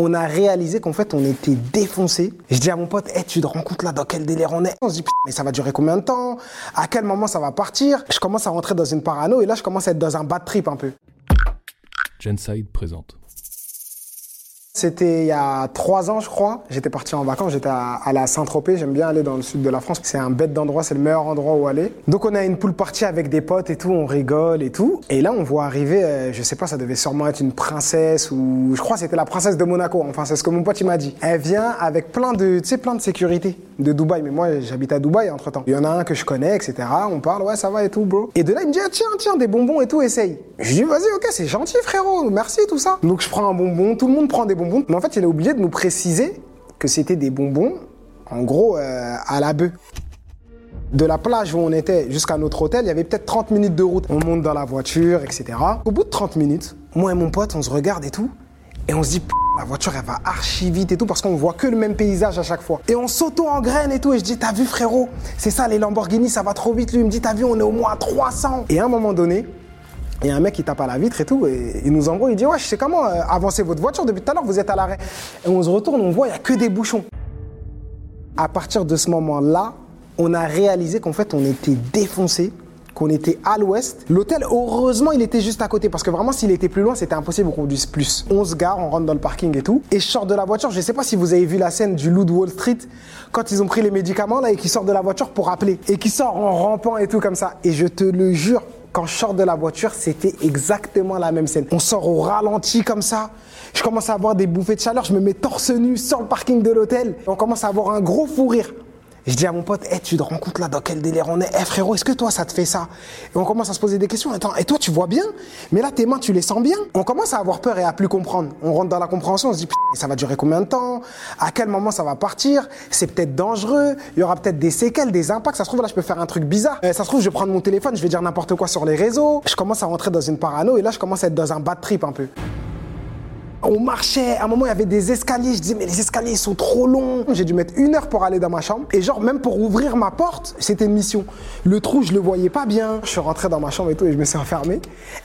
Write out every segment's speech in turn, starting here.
On a réalisé qu'en fait, on était défoncé. Je dis à mon pote, hey, tu te rends compte là dans quel délire on est? On se dit, mais ça va durer combien de temps? À quel moment ça va partir? Je commence à rentrer dans une parano et là, je commence à être dans un bad trip un peu. Genside présente. C'était il y a trois ans, je crois. J'étais parti en vacances, j'étais à, la Saint-Tropez. J'aime bien aller dans le sud de la France. C'est un bête d'endroit, c'est le meilleur endroit où aller. Donc on a une poule partie avec des potes et tout, on rigole et tout. Et là, on voit arriver, euh, je sais pas, ça devait sûrement être une princesse ou je crois c'était la princesse de Monaco. Enfin, c'est ce que mon pote m'a dit. Elle vient avec plein de, plein de sécurité de Dubaï. Mais moi, j'habite à Dubaï entre temps. Il y en a un que je connais, etc. On parle, ouais, ça va et tout, bro. Et de là, il me dit, ah, tiens, tiens, des bonbons et tout, essaye. Je dis, vas-y, ok, c'est gentil, frérot, merci, tout ça. Donc je prends un bonbon, tout le monde prend des bonbons. Mais en fait, il a oublié de nous préciser que c'était des bonbons, en gros, euh, à la bœuf. De la plage où on était jusqu'à notre hôtel, il y avait peut-être 30 minutes de route. On monte dans la voiture, etc. Au bout de 30 minutes, moi et mon pote, on se regarde et tout. Et on se dit, la voiture, elle va archi vite et tout parce qu'on voit que le même paysage à chaque fois. Et on s'auto-engraine et tout. Et je dis, t'as vu, frérot? C'est ça, les Lamborghini, ça va trop vite. Lui, il me dit, t'as vu, on est au moins à 300. Et à un moment donné, il y a un mec qui tape à la vitre et tout, et il nous envoie, il dit Ouais, je sais comment euh, avancer votre voiture depuis tout à l'heure, vous êtes à l'arrêt. Et on se retourne, on voit, il n'y a que des bouchons. À partir de ce moment-là, on a réalisé qu'en fait, on était défoncé, qu'on était à l'ouest. L'hôtel, heureusement, il était juste à côté, parce que vraiment, s'il était plus loin, c'était impossible qu'on conduise plus. On se gare, on rentre dans le parking et tout. Et je sors de la voiture, je sais pas si vous avez vu la scène du loup de Wall Street, quand ils ont pris les médicaments là et qui sortent de la voiture pour appeler. Et qui sort en rampant et tout comme ça. Et je te le jure, quand je sors de la voiture, c'était exactement la même scène. On sort au ralenti comme ça. Je commence à avoir des bouffées de chaleur. Je me mets torse nu sur le parking de l'hôtel. On commence à avoir un gros fou rire. Je dis à mon pote, hey, tu te rends compte là dans quel délire on est? Eh frérot, est-ce que toi ça te fait ça? Et on commence à se poser des questions. Attends, et toi tu vois bien? Mais là tes mains tu les sens bien? On commence à avoir peur et à plus comprendre. On rentre dans la compréhension, on se dit, ça va durer combien de temps? À quel moment ça va partir? C'est peut-être dangereux. Il y aura peut-être des séquelles, des impacts. Ça se trouve là je peux faire un truc bizarre. Euh, ça se trouve je vais prendre mon téléphone, je vais dire n'importe quoi sur les réseaux. Je commence à rentrer dans une parano et là je commence à être dans un bad trip un peu. On marchait, à un moment il y avait des escaliers, je disais mais les escaliers sont trop longs. J'ai dû mettre une heure pour aller dans ma chambre et genre même pour ouvrir ma porte, c'était une mission. Le trou je le voyais pas bien. Je suis rentré dans ma chambre et tout et je me suis enfermé.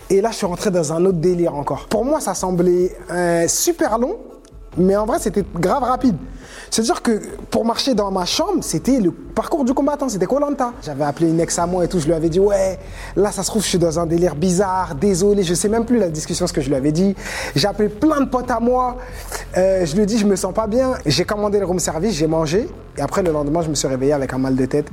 Et là je suis rentré dans un autre délire encore. Pour moi ça semblait euh, super long, mais en vrai, c'était grave rapide. C'est-à-dire que pour marcher dans ma chambre, c'était le parcours du combattant, c'était Colanta. J'avais appelé une ex à moi et tout, je lui avais dit ouais, là ça se trouve je suis dans un délire bizarre, désolé, je sais même plus la discussion ce que je lui avais dit. J'ai appelé plein de potes à moi, euh, je lui ai dit je me sens pas bien, j'ai commandé le room service, j'ai mangé et après le lendemain je me suis réveillé avec un mal de tête.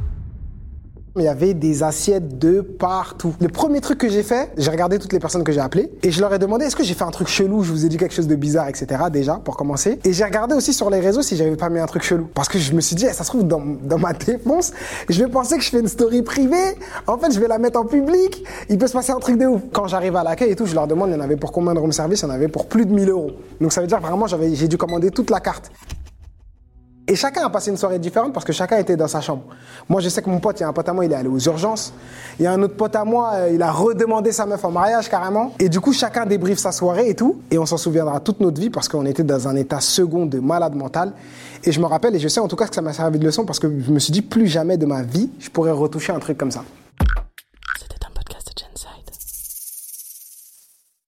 Il y avait des assiettes de partout. Le premier truc que j'ai fait, j'ai regardé toutes les personnes que j'ai appelées et je leur ai demandé est-ce que j'ai fait un truc chelou, je vous ai dit quelque chose de bizarre, etc. déjà pour commencer. Et j'ai regardé aussi sur les réseaux si j'avais pas mis un truc chelou. Parce que je me suis dit, eh, ça se trouve dans, ma défense, je vais penser que je fais une story privée. En fait, je vais la mettre en public. Il peut se passer un truc de ouf. Quand j'arrive à l'accueil et tout, je leur demande, il y en avait pour combien de room service? Il y en avait pour plus de 1000 euros. Donc ça veut dire vraiment, j'ai dû commander toute la carte. Et chacun a passé une soirée différente parce que chacun était dans sa chambre. Moi, je sais que mon pote, il y a un pote à moi, il est allé aux urgences. Il y a un autre pote à moi, euh, il a redemandé sa meuf en mariage carrément. Et du coup, chacun débriefe sa soirée et tout. Et on s'en souviendra toute notre vie parce qu'on était dans un état second de malade mental. Et je me rappelle, et je sais en tout cas que ça m'a servi de leçon parce que je me suis dit, plus jamais de ma vie, je pourrais retoucher un truc comme ça.